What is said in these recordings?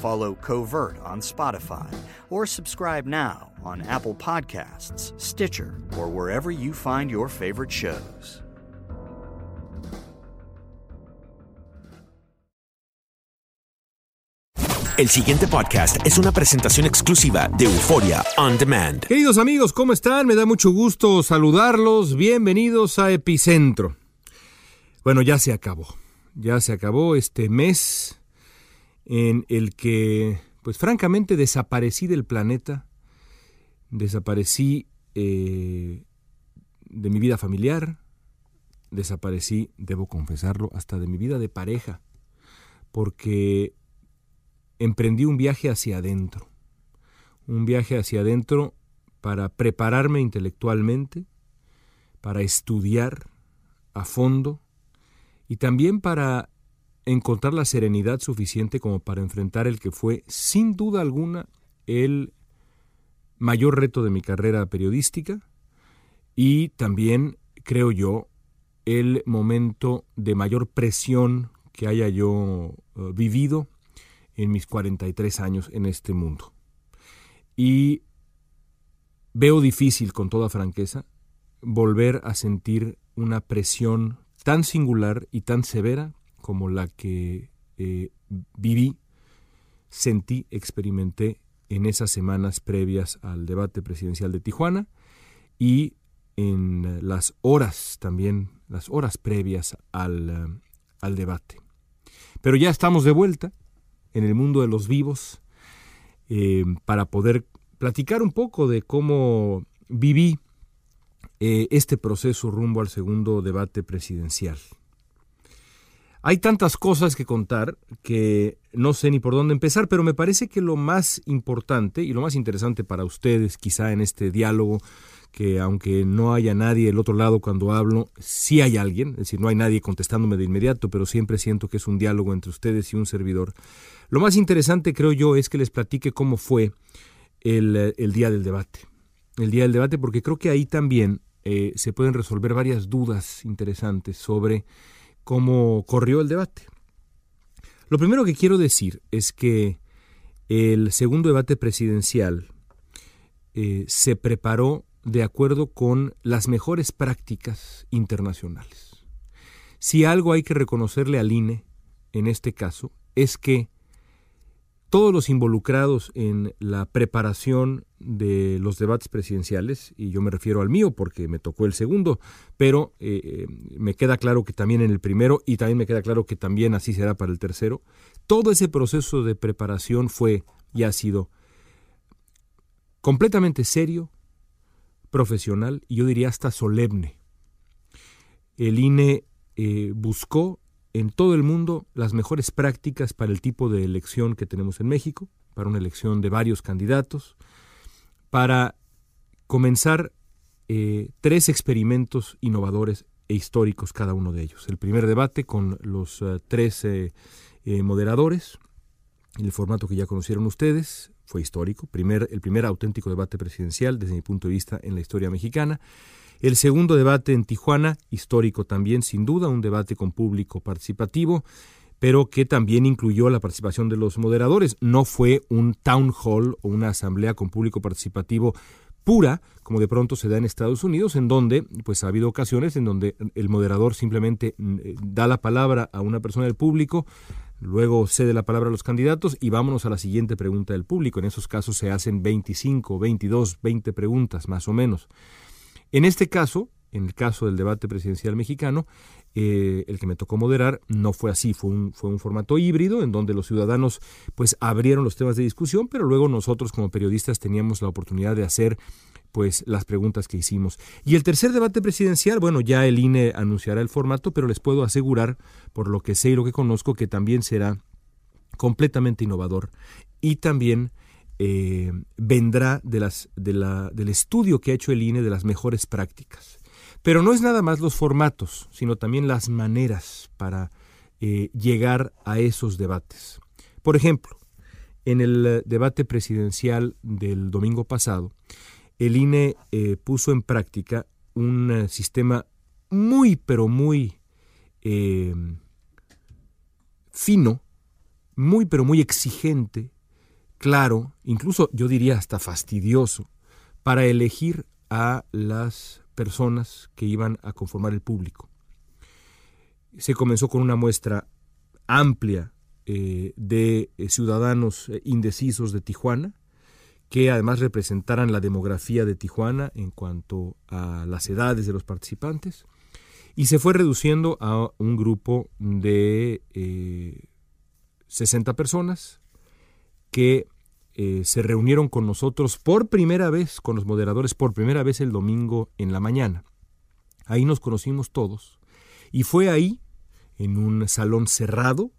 Follow Covert on Spotify or subscribe now on Apple Podcasts, Stitcher, or wherever you find your favorite shows. El siguiente podcast es una presentación exclusiva de Euforia On Demand. Queridos amigos, ¿cómo están? Me da mucho gusto saludarlos. Bienvenidos a Epicentro. Bueno, ya se acabó. Ya se acabó este mes en el que, pues francamente, desaparecí del planeta, desaparecí eh, de mi vida familiar, desaparecí, debo confesarlo, hasta de mi vida de pareja, porque emprendí un viaje hacia adentro, un viaje hacia adentro para prepararme intelectualmente, para estudiar a fondo y también para encontrar la serenidad suficiente como para enfrentar el que fue, sin duda alguna, el mayor reto de mi carrera periodística y también, creo yo, el momento de mayor presión que haya yo uh, vivido en mis 43 años en este mundo. Y veo difícil, con toda franqueza, volver a sentir una presión tan singular y tan severa como la que eh, viví, sentí, experimenté en esas semanas previas al debate presidencial de Tijuana y en las horas también, las horas previas al, uh, al debate. Pero ya estamos de vuelta en el mundo de los vivos eh, para poder platicar un poco de cómo viví eh, este proceso rumbo al segundo debate presidencial. Hay tantas cosas que contar que no sé ni por dónde empezar, pero me parece que lo más importante y lo más interesante para ustedes quizá en este diálogo, que aunque no haya nadie del otro lado cuando hablo, sí hay alguien, es decir, no hay nadie contestándome de inmediato, pero siempre siento que es un diálogo entre ustedes y un servidor. Lo más interesante creo yo es que les platique cómo fue el, día del debate. El día del debate porque creo que ahí también eh, se pueden resolver varias dudas interesantes sobre cómo corrió el debate. Lo primero que quiero decir es que el segundo debate presidencial eh, se preparó de acuerdo con las mejores prácticas internacionales. Si algo hay que reconocerle al INE, en este caso, es que todos los involucrados en la preparación de los debates presidenciales, y yo me refiero al mío porque me tocó el segundo, pero eh, eh, me queda claro que también en el primero y también me queda claro que también así será para el tercero, todo ese proceso de preparación fue y ha sido completamente serio, profesional y yo diría hasta solemne. El INE eh, buscó en todo el mundo las mejores prácticas para el tipo de elección que tenemos en México, para una elección de varios candidatos, para comenzar eh, tres experimentos innovadores e históricos cada uno de ellos. El primer debate con los uh, tres eh, eh, moderadores, el formato que ya conocieron ustedes, fue histórico, primer, el primer auténtico debate presidencial desde mi punto de vista en la historia mexicana. El segundo debate en Tijuana, histórico también, sin duda, un debate con público participativo, pero que también incluyó la participación de los moderadores. No fue un town hall o una asamblea con público participativo pura, como de pronto se da en Estados Unidos, en donde pues ha habido ocasiones en donde el moderador simplemente mm, eh, da la palabra a una persona del público, luego cede la palabra a los candidatos y vámonos a la siguiente pregunta del público. En esos casos se hacen 25, 22, 20 preguntas más o menos. En este caso, en el caso del debate presidencial mexicano, eh, el que me tocó moderar no fue así, fue un, fue un formato híbrido en donde los ciudadanos pues abrieron los temas de discusión, pero luego nosotros como periodistas teníamos la oportunidad de hacer pues las preguntas que hicimos. Y el tercer debate presidencial, bueno, ya el INE anunciará el formato, pero les puedo asegurar, por lo que sé y lo que conozco, que también será completamente innovador y también eh, vendrá del estudio que ha hecho el INE de las mejores prácticas. Pero no es nada más los formatos, sino también las maneras para eh, llegar a esos debates. Por ejemplo, en el debate presidencial del domingo pasado, el INE eh, puso en práctica un sistema muy, pero muy fino, muy, pero muy exigente claro, incluso yo diría hasta fastidioso, para elegir a las personas que iban a conformar el público. Se comenzó con una muestra amplia eh, de eh, ciudadanos eh, indecisos de Tijuana, que además representaran la demografía de Tijuana en cuanto a las edades de los participantes, y se fue reduciendo a un grupo de 60 personas que eh, se reunieron con nosotros por primera vez, con los moderadores, por primera vez el domingo en la mañana. Ahí nos conocimos todos. Y fue ahí, en un salón cerrado,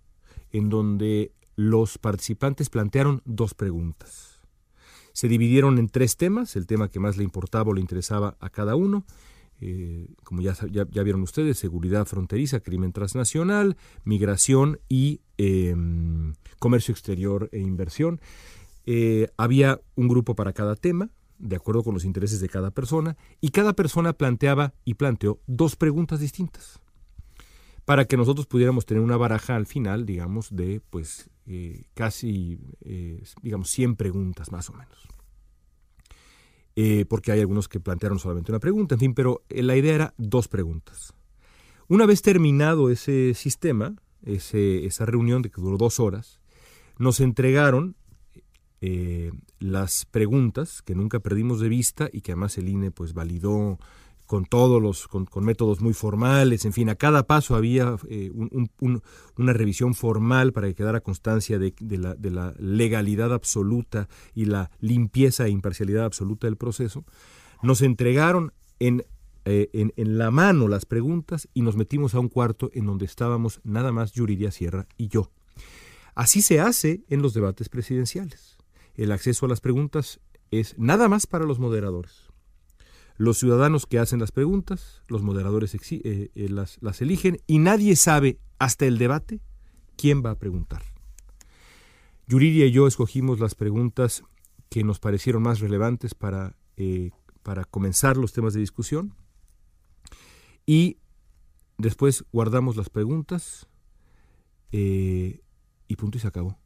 en donde los participantes plantearon dos preguntas. Se dividieron en tres temas, el tema que más le importaba o le interesaba a cada uno, eh, como ya, vieron ustedes, seguridad fronteriza, crimen transnacional, migración y em, comercio exterior e inversión. Eh, había un grupo para cada tema, de acuerdo con los intereses de cada persona, y cada persona planteaba y planteó dos preguntas distintas para que nosotros pudiéramos tener una baraja al final, digamos, de pues eh, casi, digamos, 100 preguntas más o menos. Eh, porque hay algunos que plantearon solamente una pregunta, en fin, pero eh, la idea era dos preguntas. Una vez terminado ese sistema, esa reunión de que duró dos horas, nos entregaron eh, las preguntas que nunca perdimos de vista y que además el INE pues validó con todos los, con, métodos muy formales, en fin, a cada paso había eh, una revisión formal para que quedara constancia de, la, legalidad absoluta y la limpieza e imparcialidad absoluta del proceso. Nos entregaron en, eh, en, en, la mano las preguntas y nos metimos a un cuarto en donde estábamos nada más Yuridia Sierra y yo. Así se hace en los debates presidenciales. El acceso a las preguntas es nada más para los moderadores los ciudadanos que hacen las preguntas, los moderadores eh, eh, las, eligen y nadie sabe hasta el debate quién va a preguntar. Yuriria y yo escogimos las preguntas que nos parecieron más relevantes para, eh, para comenzar los temas de discusión y después guardamos las preguntas y punto y se acabó.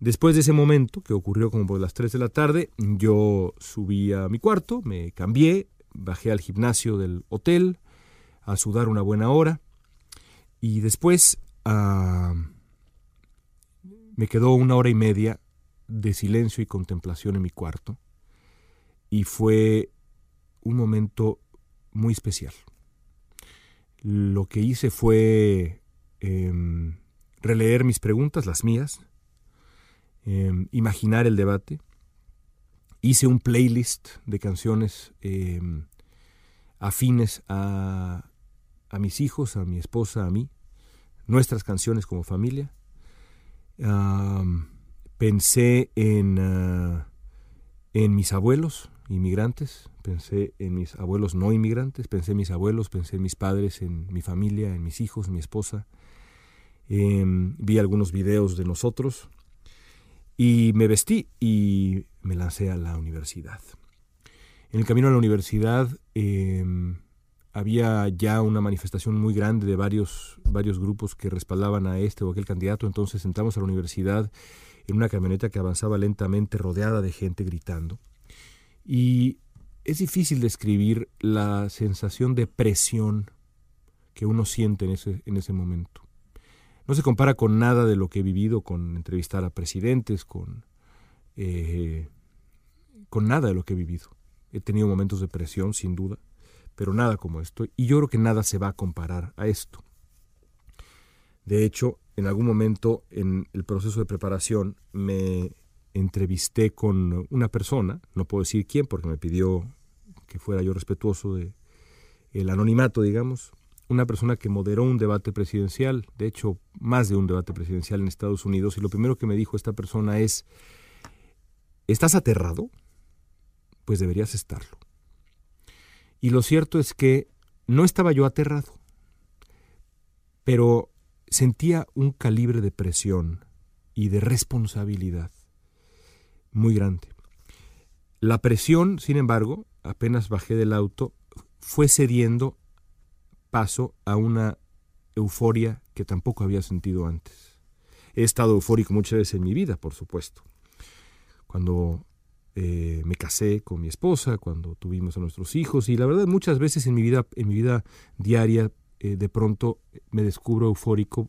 Después de ese momento, que ocurrió como por las 3 de la tarde, yo subí a mi cuarto, me cambié, bajé al gimnasio del hotel a sudar una buena hora y después, ah, me quedó una hora y media de silencio y contemplación en mi cuarto y fue un momento muy especial. Lo que hice fue em, releer mis preguntas, las mías, em, imaginar el debate. Hice un playlist de canciones em, afines a, a mis hijos, a mi esposa, a mí, nuestras canciones como familia pensé en, ah, en mis abuelos inmigrantes, pensé en mis abuelos no inmigrantes, pensé en mis abuelos, pensé en mis padres, en mi familia, en mis hijos, mi esposa. Em, vi algunos videos de nosotros y me vestí y me lancé a la universidad. En el camino a la universidad em, había ya una manifestación muy grande de varios, varios grupos que respaldaban a este o aquel candidato, entonces entramos a la universidad en una camioneta que avanzaba lentamente rodeada de gente gritando. Y es difícil describir la sensación de presión que uno siente en ese, en ese momento. No se compara con nada de lo que he vivido, con entrevistar a presidentes, con, eh, con nada de lo que he vivido. He tenido momentos de presión, sin duda, pero nada como esto. Y yo creo que nada se va a comparar a esto. De hecho, en algún momento en el proceso de preparación me entrevisté con una persona, no puedo decir quién porque me pidió que fuera yo respetuoso de el anonimato, digamos, una persona que moderó un debate presidencial, de hecho, más de un debate presidencial en Estados Unidos, y lo primero que me dijo esta persona es, ¿estás aterrado? Pues deberías estarlo. Y lo cierto es que no estaba yo aterrado, pero sentía un calibre de presión y de responsabilidad muy grande. La presión, sin embargo, apenas bajé del auto, fue cediendo paso a una euforia que tampoco había sentido antes. He estado eufórico muchas veces en mi vida, por supuesto. Cuando eh, me casé con mi esposa, cuando tuvimos a nuestros hijos y la verdad muchas veces en mi vida, en mi vida diaria eh, de pronto me descubro eufórico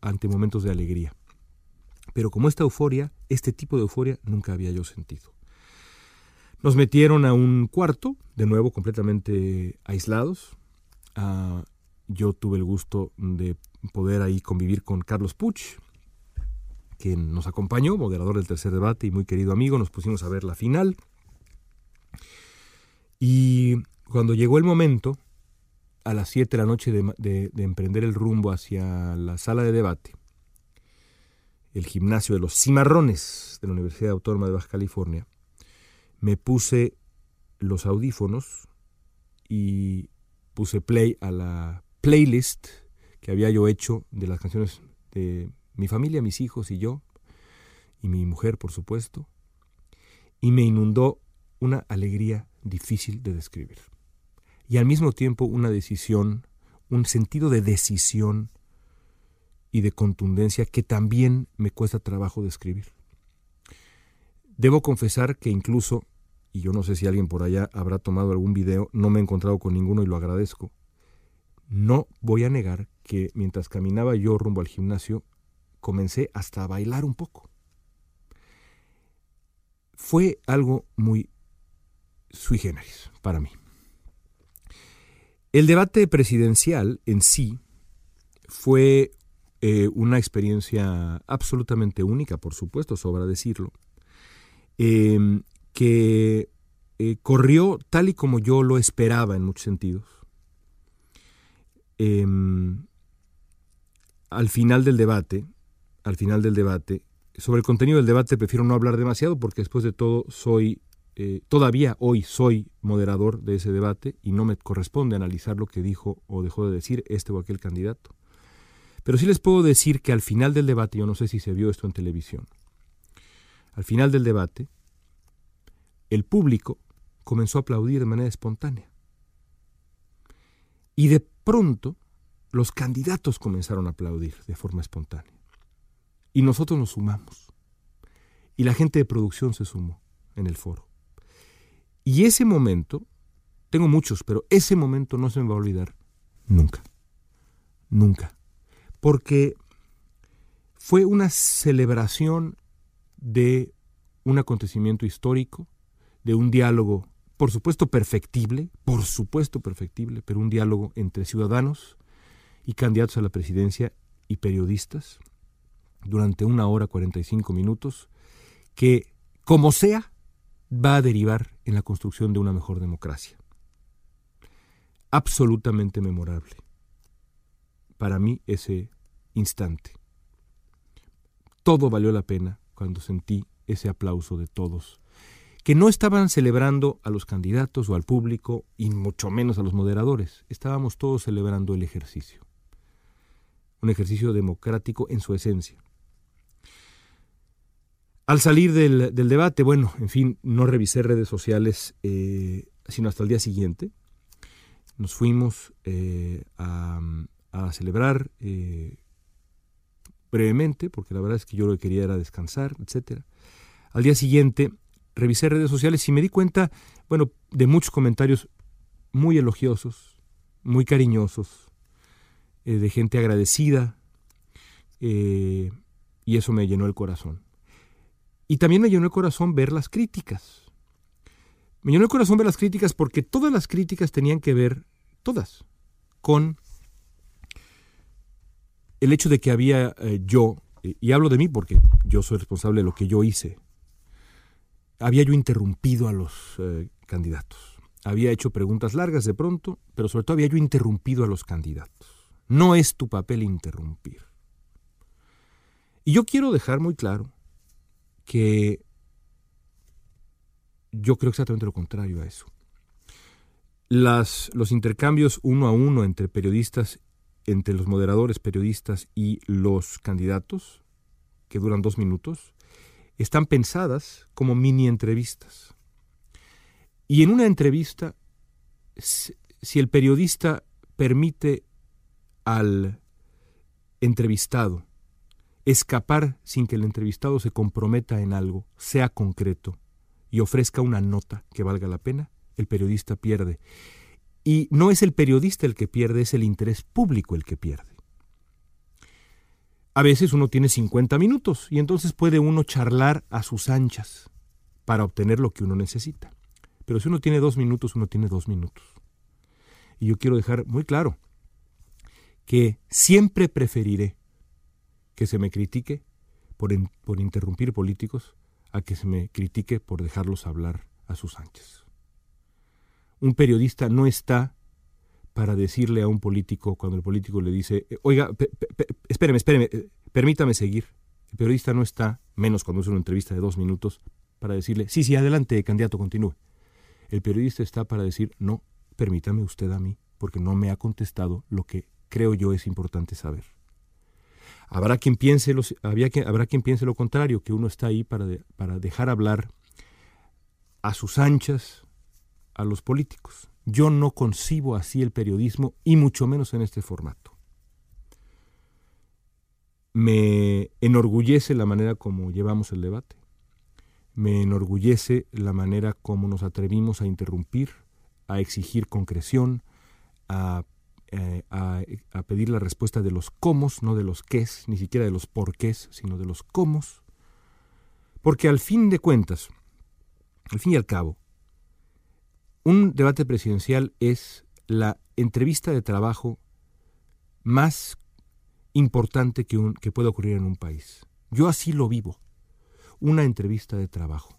ante momentos de alegría. Pero como esta euforia, este tipo de euforia nunca había yo sentido. Nos metieron a un cuarto, de nuevo completamente aislados. Ah, yo tuve el gusto de poder ahí convivir con Carlos Puch, quien nos acompañó, moderador del tercer debate y muy querido amigo, nos pusimos a ver la final. Y cuando llegó el momento, a las 7 de la noche de, emprender el rumbo hacia la sala de debate, el gimnasio de los cimarrones de la Universidad Autónoma de Baja California, me puse los audífonos y puse play a la playlist que había yo hecho de las canciones de mi familia, mis hijos y yo, y mi mujer, por supuesto, y me inundó una alegría difícil de describir. Y al mismo tiempo una decisión, un sentido de decisión y de contundencia que también me cuesta trabajo describir. Debo confesar que incluso, y yo no sé si alguien por allá habrá tomado algún video, no me he encontrado con ninguno y lo agradezco, no voy a negar que mientras caminaba yo rumbo al gimnasio, comencé hasta a bailar un poco. Fue algo muy sui generis para mí. El debate presidencial en sí fue eh, una experiencia absolutamente única, por supuesto, sobra decirlo, em, que eh, corrió tal y como yo lo esperaba en muchos sentidos. Em, al final del debate, al final del debate. Sobre el contenido del debate prefiero no hablar demasiado porque después de todo soy, eh, todavía hoy soy moderador de ese debate y no me corresponde analizar lo que dijo o dejó de decir este o aquel candidato. Pero sí les puedo decir que al final del debate, yo no sé si se vio esto en televisión, al final del debate, el público comenzó a aplaudir de manera espontánea. Y de pronto, los candidatos comenzaron a aplaudir de forma espontánea. Y nosotros nos sumamos. Y la gente de producción se sumó en el foro. Y ese momento, tengo muchos, pero ese momento no se me va a olvidar nunca. Nunca. Porque fue una celebración de un acontecimiento histórico, de un diálogo, por supuesto perfectible, por supuesto perfectible, pero un diálogo entre ciudadanos y candidatos a la presidencia y periodistas durante una hora 45 minutos, que, como sea, va a derivar en la construcción de una mejor democracia. Absolutamente memorable para mí ese instante. Todo valió la pena cuando sentí ese aplauso de todos, que no estaban celebrando a los candidatos o al público, y mucho menos a los moderadores, estábamos todos celebrando el ejercicio. Un ejercicio democrático en su esencia. Al salir del, debate, bueno, en fin, no revisé redes sociales eh, sino hasta el día siguiente. Nos fuimos eh, a, celebrar eh, brevemente, porque la verdad es que yo lo que quería era descansar, etc. Al día siguiente revisé redes sociales y me di cuenta, bueno, de muchos comentarios muy elogiosos, muy cariñosos, eh, de gente agradecida, eh, y eso me llenó el corazón. Y también me llenó el corazón ver las críticas. Me llenó el corazón ver las críticas porque todas las críticas tenían que ver, todas, con el hecho de que había eh, yo, y hablo de mí porque yo soy responsable de lo que yo hice, había yo interrumpido a los eh, candidatos. Había hecho preguntas largas de pronto, pero sobre todo había yo interrumpido a los candidatos. No es tu papel interrumpir. Y yo quiero dejar muy claro que yo creo exactamente lo contrario a eso. Las, los intercambios uno a uno entre periodistas entre los moderadores, periodistas y los candidatos, que duran dos minutos, están pensadas como mini entrevistas. Y en una entrevista, si el periodista permite al entrevistado escapar sin que el entrevistado se comprometa en algo, sea concreto, y ofrezca una nota que valga la pena, el periodista pierde. Y no es el periodista el que pierde, es el interés público el que pierde. A veces uno tiene 50 minutos y entonces puede uno charlar a sus anchas para obtener lo que uno necesita. Pero si uno tiene dos minutos, uno tiene dos minutos. Y yo quiero dejar muy claro que siempre preferiré que se me critique por, por interrumpir políticos a que se me critique por dejarlos hablar a sus anchas. Un periodista no está para decirle a un político cuando el político le dice, eh, oiga, espéreme, espéreme, eh, permítame seguir. El periodista no está, menos cuando es una entrevista de dos minutos, para decirle, sí, sí, adelante, candidato, continúe. El periodista está para decir, no, permítame usted a mí, porque no me ha contestado lo que creo yo es importante saber. Habrá quien piense, los, habrá quien piense lo contrario, que uno está ahí para, para dejar hablar a sus anchas, a los políticos. Yo no concibo así el periodismo y mucho menos en este formato. Me enorgullece la manera como llevamos el debate. Me enorgullece la manera como nos atrevimos a interrumpir, a exigir concreción, a, eh, pedir la respuesta de los cómo, no de los qué, ni siquiera de los porqués, sino de los cómo. Porque al fin de cuentas, al fin y al cabo, un debate presidencial es la entrevista de trabajo más importante que, un, puede ocurrir en un país. Yo así lo vivo, una entrevista de trabajo.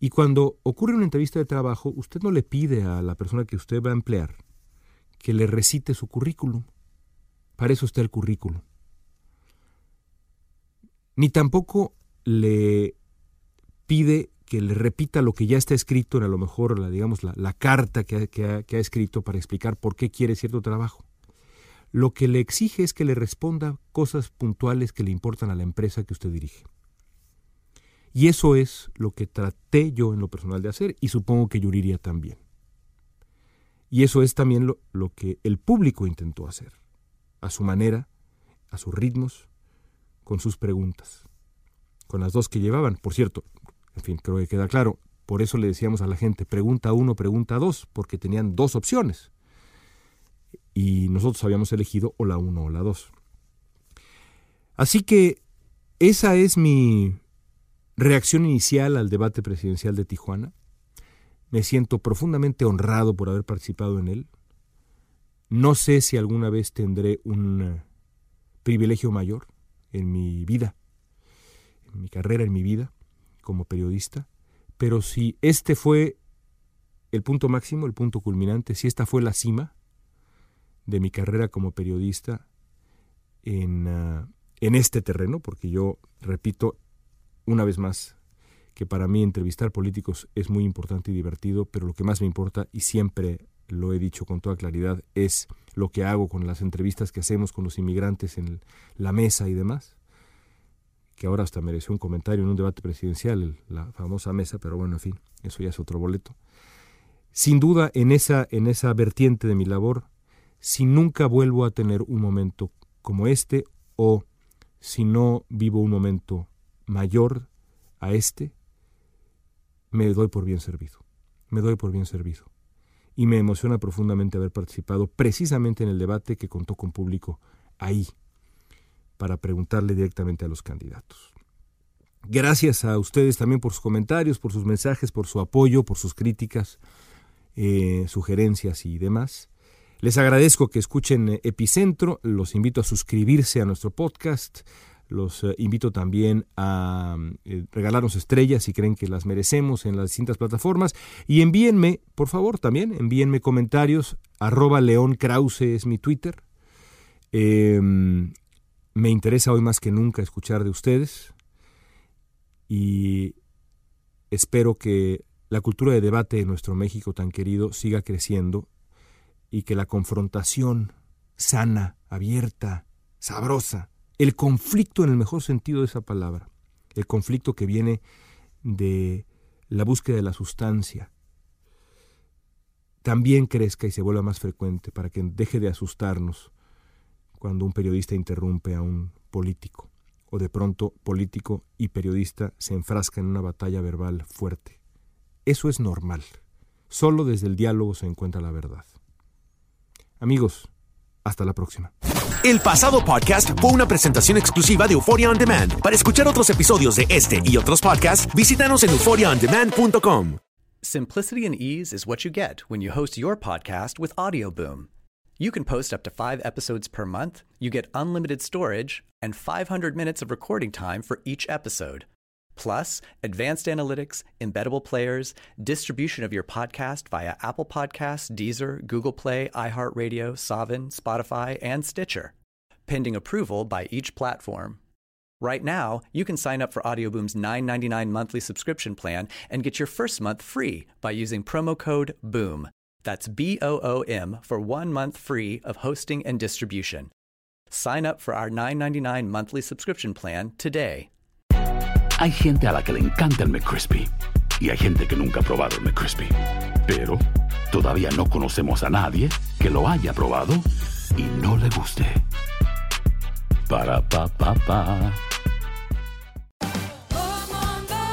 Y cuando ocurre una entrevista de trabajo, usted no le pide a la persona que usted va a emplear que le recite su currículum. Para eso está el currículum. Ni tampoco le pide que le repita lo que ya está escrito en a lo mejor la, digamos, la, carta que ha, escrito para explicar por qué quiere cierto trabajo. Lo que le exige es que le responda cosas puntuales que le importan a la empresa que usted dirige. Y eso es lo que traté yo en lo personal de hacer y supongo que Yuriria también. Y eso es también lo, lo que el público intentó hacer, a su manera, a sus ritmos, con sus preguntas, con las dos que llevaban. Por cierto, en fin, creo que queda claro. Por eso le decíamos a la gente, pregunta uno, pregunta dos, porque tenían dos opciones. Y nosotros habíamos elegido o la uno o la dos. Así que esa es mi reacción inicial al debate presidencial de Tijuana. Me siento profundamente honrado por haber participado en él. No sé si alguna vez tendré un privilegio mayor en mi vida, en mi carrera, en mi vida como periodista, pero si este fue el punto máximo, el punto culminante, si esta fue la cima de mi carrera como periodista en, ah, en este terreno, porque yo repito una vez más que para mí entrevistar políticos es muy importante y divertido, pero lo que más me importa, y siempre lo he dicho con toda claridad, es lo que hago con las entrevistas que hacemos con los inmigrantes en la mesa y demás, que ahora hasta mereció un comentario en un debate presidencial, la famosa mesa, pero bueno, en fin, eso ya es otro boleto. Sin duda, en esa, en esa vertiente de mi labor, si nunca vuelvo a tener un momento como este, o si no vivo un momento mayor a este, me doy por bien servido. Me doy por bien servido. Y me emociona profundamente haber participado precisamente en el debate que contó con público ahí, para preguntarle directamente a los candidatos. Gracias a ustedes también por sus comentarios, por sus mensajes, por su apoyo, por sus críticas, eh, sugerencias y demás. Les agradezco que escuchen Epicentro, los invito a suscribirse a nuestro podcast, los eh, invito también a eh, regalarnos estrellas si creen que las merecemos en las distintas plataformas. Y envíenme, por favor, también, envíenme comentarios. Arroba León Krause es mi Twitter. Em, me interesa hoy más que nunca escuchar de ustedes. Y espero que la cultura de debate en nuestro México tan querido siga creciendo y que la confrontación sana, abierta, sabrosa, el conflicto en el mejor sentido de esa palabra, el conflicto que viene de la búsqueda de la sustancia, también crezca y se vuelva más frecuente para que deje de asustarnos cuando un periodista interrumpe a un político o de pronto político y periodista se enfrascan en una batalla verbal fuerte. Eso es normal. Solo desde el diálogo se encuentra la verdad. Amigos, hasta la próxima. El pasado podcast fue una presentación exclusiva de Euphoria On Demand. Para escuchar otros episodios de este y otros podcasts, visítanos en euphoriaondemand.com. Simplicity and ease is what you get when you host your podcast with Audioboom. You can post up to five episodes per month, you get unlimited storage, and 500 minutes of recording time for each episode. Plus, advanced analytics, embeddable players, distribution of your podcast via Apple Podcasts, Deezer, Google Play, iHeartRadio, Savin, Spotify, and Stitcher, pending approval by each platform. Right now, you can sign up for Audioboom's $9.99 monthly subscription plan and get your first month free by using promo code BOOM. That's B O O M for one month free of hosting and distribution. Sign up for our $9.99 monthly subscription plan today. Hay gente a la que le encanta el McCrispy y hay gente que nunca ha probado el McCrispy. Pero todavía no conocemos a nadie que lo haya probado y no le guste. Para pa pa pa.